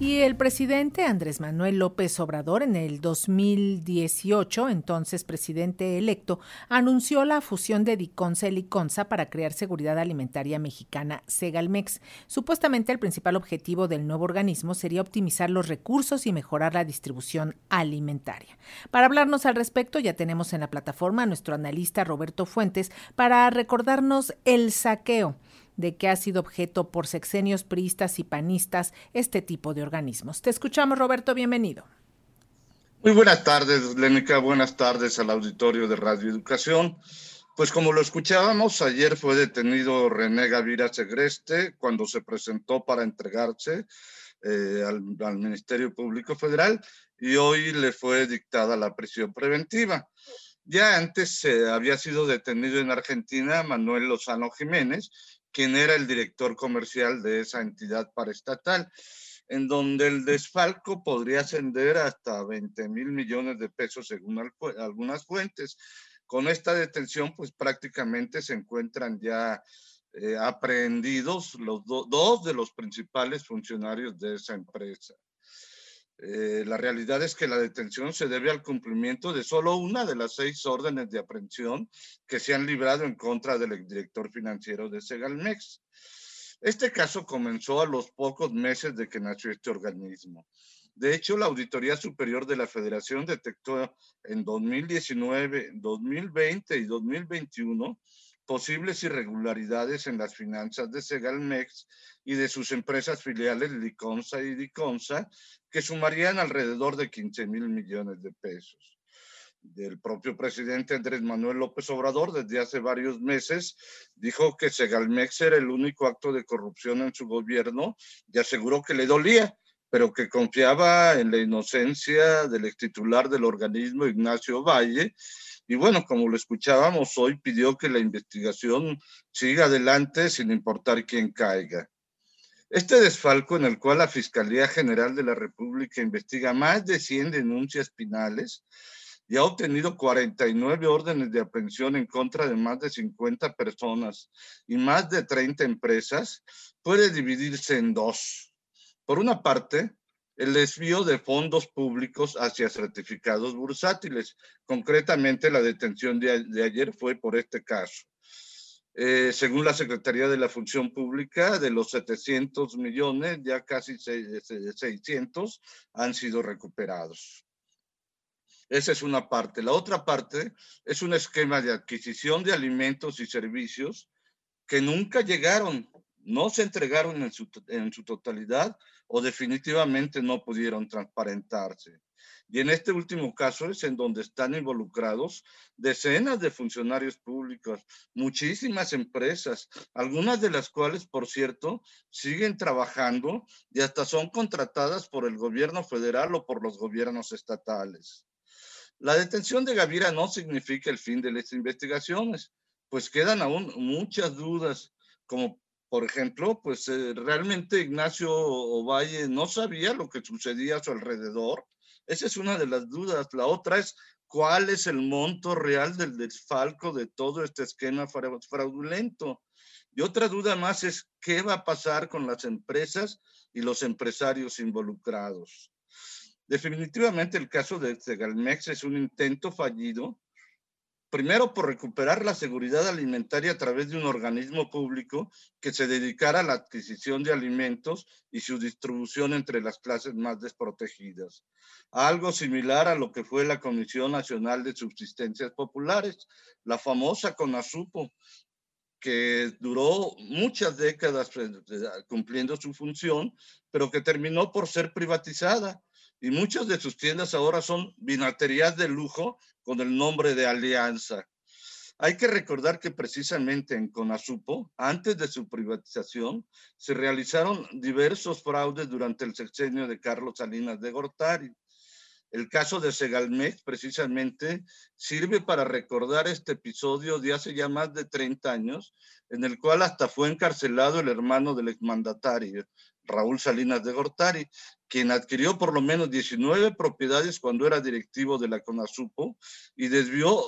Y el presidente Andrés Manuel López Obrador en el 2018, entonces presidente electo, anunció la fusión de Diconsa y Liconsa para crear seguridad alimentaria mexicana Segalmex. Supuestamente el principal objetivo del nuevo organismo sería optimizar los recursos y mejorar la distribución alimentaria. Para hablarnos al respecto ya tenemos en la plataforma a nuestro analista Roberto Fuentes para recordarnos el saqueo de que ha sido objeto por sexenios priistas y panistas este tipo de organismos. Te escuchamos, Roberto, bienvenido. Muy buenas tardes, Lénica, buenas tardes al auditorio de Radio Educación. Pues como lo escuchábamos, ayer fue detenido René Gavira Segreste cuando se presentó para entregarse eh, al, al, Ministerio Público Federal y hoy le fue dictada la prisión preventiva. Ya antes eh, había sido detenido en Argentina Manuel Lozano Jiménez, quien era el director comercial de esa entidad paraestatal, en donde el desfalco podría ascender hasta 20 mil millones de pesos según algunas fuentes. Con esta detención, pues prácticamente se encuentran ya eh, aprehendidos los dos de los principales funcionarios de esa empresa. Eh, la realidad es que la detención se debe al cumplimiento de solo una de las seis órdenes de aprehensión que se han librado en contra del director financiero de Segalmex. Este caso comenzó a los pocos meses de que nació este organismo. De hecho, la Auditoría Superior de la Federación detectó en 2019, 2020 y 2021 posibles irregularidades en las finanzas de Segalmex y de sus empresas filiales Liconza y Diconsa, que sumarían alrededor de 15 mil millones de pesos. Del propio presidente Andrés Manuel López Obrador, desde hace varios meses, dijo que Segalmex era el único acto de corrupción en su gobierno y aseguró que le dolía, pero que confiaba en la inocencia del ex titular del organismo, Ignacio Valle, y bueno, como lo escuchábamos hoy, pidió que la investigación siga adelante sin importar quién caiga. Este desfalco en el cual la Fiscalía General de la República investiga más de 100 denuncias penales y ha obtenido 49 órdenes de aprehensión en contra de más de 50 personas y más de 30 empresas, puede dividirse en dos. Por una parte, el desvío de fondos públicos hacia certificados bursátiles. Concretamente, la detención de, ayer fue por este caso. Eh, según la Secretaría de la Función Pública, de los 700 millones, ya casi 600 han sido recuperados. Esa es una parte. La otra parte es un esquema de adquisición de alimentos y servicios que nunca llegaron no se entregaron en su, totalidad o definitivamente no pudieron transparentarse. Y en este último caso es en donde están involucrados decenas de funcionarios públicos, muchísimas empresas, algunas de las cuales, por cierto, siguen trabajando y hasta son contratadas por el gobierno federal o por los gobiernos estatales. La detención de Gavira no significa el fin de las investigaciones, pues quedan aún muchas dudas, como por ejemplo, pues eh, realmente Ignacio Ovalle no sabía lo que sucedía a su alrededor. Esa es una de las dudas. La otra es cuál es el monto real del desfalco de todo este esquema fraudulento. Y otra duda más es qué va a pasar con las empresas y los empresarios involucrados. Definitivamente el caso de Segalmex es un intento fallido primero por recuperar la seguridad alimentaria a través de un organismo público que se dedicara a la adquisición de alimentos y su distribución entre las clases más desprotegidas. Algo similar a lo que fue la Comisión Nacional de Subsistencias Populares, la famosa CONASUPO, que duró muchas décadas eh, cumpliendo su función, pero que terminó por ser privatizada y muchas de sus tiendas ahora son vinaterías de lujo con el nombre de Alianza. Hay que recordar que precisamente en Conasupo, antes de su privatización, se realizaron diversos fraudes durante el sexenio de Carlos Salinas de Gortari. El caso de Segalmex precisamente sirve para recordar este episodio de hace ya más de 30 años, en el cual hasta fue encarcelado el hermano del exmandatario, Raúl Salinas de Gortari, quien adquirió por lo menos 19 propiedades cuando era directivo de la CONASUPO y desvió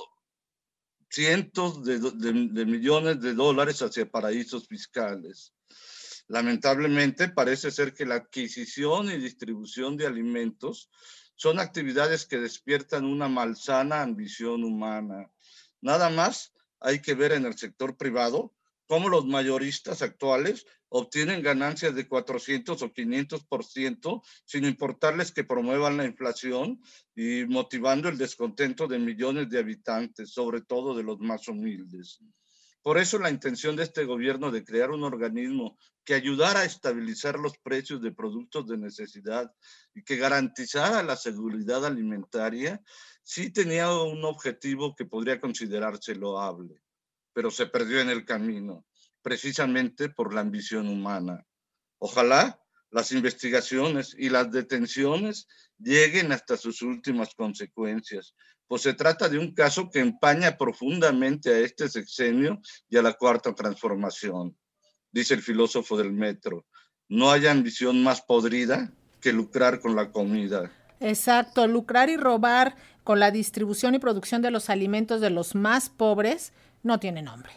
cientos de, de millones de dólares hacia paraísos fiscales. Lamentablemente, parece ser que la adquisición y distribución de alimentos son actividades que despiertan una malsana ambición humana. Nada más hay que ver en el sector privado cómo los mayoristas actuales obtienen ganancias de 400 o 500% sin importarles que promuevan la inflación y motivando el descontento de millones de habitantes, sobre todo de los más humildes. Por eso la intención de este gobierno de crear un organismo que ayudara a estabilizar los precios de productos de necesidad y que garantizara la seguridad alimentaria, sí tenía un objetivo que podría considerarse loable, pero se perdió en el camino, precisamente por la ambición humana. Ojalá las investigaciones y las detenciones lleguen hasta sus últimas consecuencias, pues se trata de un caso que empaña profundamente a este sexenio y a la cuarta transformación. Dice el filósofo del metro, no hay ambición más podrida que lucrar con la comida. Exacto, lucrar y robar con la distribución y producción de los alimentos de los más pobres no tiene nombre.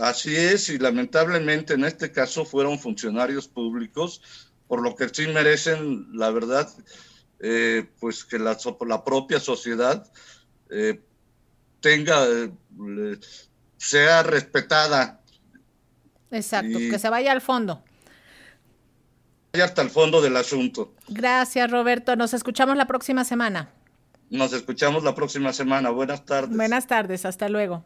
Así es, y lamentablemente en este caso fueron funcionarios públicos, por lo que sí merecen, la verdad, eh, pues que la, la, propia sociedad eh, tenga, eh, sea respetada. Exacto, que se vaya al fondo. Vaya hasta el fondo del asunto. Gracias, Roberto. Nos escuchamos la próxima semana. Nos escuchamos la próxima semana. Buenas tardes. Buenas tardes, hasta luego.